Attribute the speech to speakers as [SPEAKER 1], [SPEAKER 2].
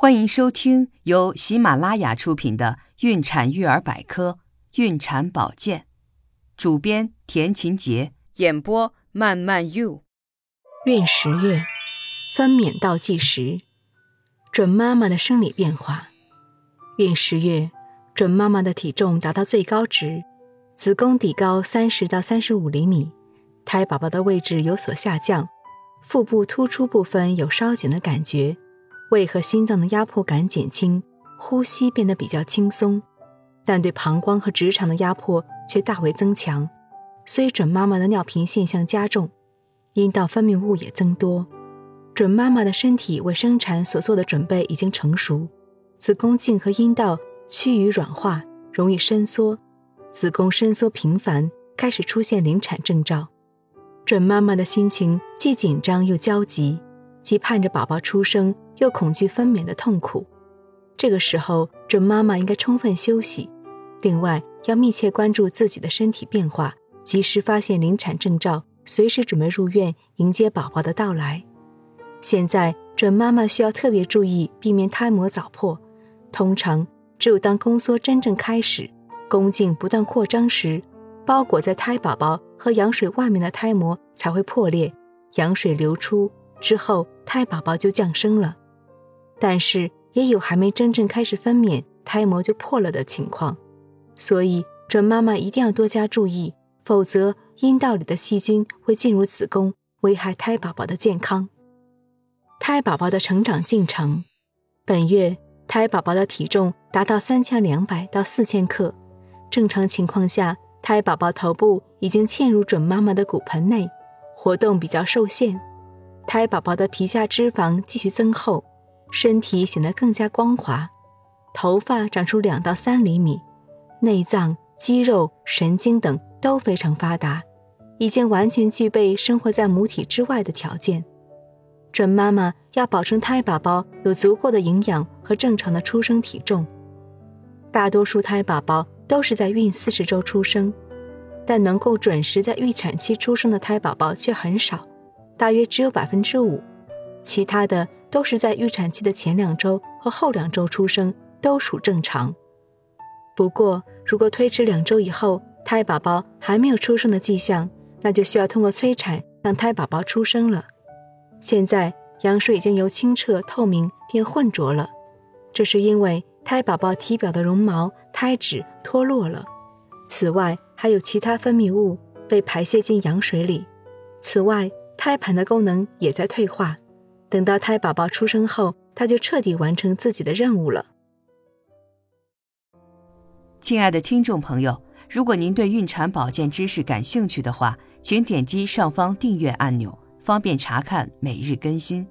[SPEAKER 1] 欢迎收听由喜马拉雅出品的《孕产育儿百科·孕产保健》，主编田勤杰，演播慢慢 you。
[SPEAKER 2] 孕十月，分娩倒计时，准妈妈的生理变化。孕十月，准妈妈的体重达到最高值，子宫底高三十到三十五厘米，胎宝宝的位置有所下降，腹部突出部分有稍紧的感觉。胃和心脏的压迫感减轻，呼吸变得比较轻松，但对膀胱和直肠的压迫却大为增强。所以准妈妈的尿频现象加重，阴道分泌物也增多，准妈妈的身体为生产所做的准备已经成熟，子宫颈和阴道趋于软化，容易伸缩，子宫伸缩频繁，开始出现临产征兆。准妈妈的心情既紧张又焦急。既盼着宝宝出生，又恐惧分娩的痛苦。这个时候，准妈妈应该充分休息，另外要密切关注自己的身体变化，及时发现临产征兆，随时准备入院迎接宝宝的到来。现在，准妈妈需要特别注意，避免胎膜早破。通常，只有当宫缩真正开始，宫颈不断扩张时，包裹在胎宝宝和羊水外面的胎膜才会破裂，羊水流出。之后，胎宝宝就降生了，但是也有还没真正开始分娩，胎膜就破了的情况，所以准妈妈一定要多加注意，否则阴道里的细菌会进入子宫，危害胎宝宝的健康。胎宝宝的成长进程，本月胎宝宝的体重达到三千两百到四千克，正常情况下，胎宝宝头部已经嵌入准妈妈的骨盆内，活动比较受限。胎宝宝的皮下脂肪继续增厚，身体显得更加光滑，头发长出两到三厘米，内脏、肌肉、神经等都非常发达，已经完全具备生活在母体之外的条件。准妈妈要保证胎宝宝有足够的营养和正常的出生体重。大多数胎宝宝都是在孕四十周出生，但能够准时在预产期出生的胎宝宝却很少。大约只有百分之五，其他的都是在预产期的前两周和后两周出生，都属正常。不过，如果推迟两周以后，胎宝宝还没有出生的迹象，那就需要通过催产让胎宝宝出生了。现在羊水已经由清澈透明变浑浊了，这是因为胎宝宝体表的绒毛、胎脂脱落了。此外，还有其他分泌物被排泄进羊水里。此外，胎盘的功能也在退化，等到胎宝宝出生后，他就彻底完成自己的任务了。
[SPEAKER 1] 亲爱的听众朋友，如果您对孕产保健知识感兴趣的话，请点击上方订阅按钮，方便查看每日更新。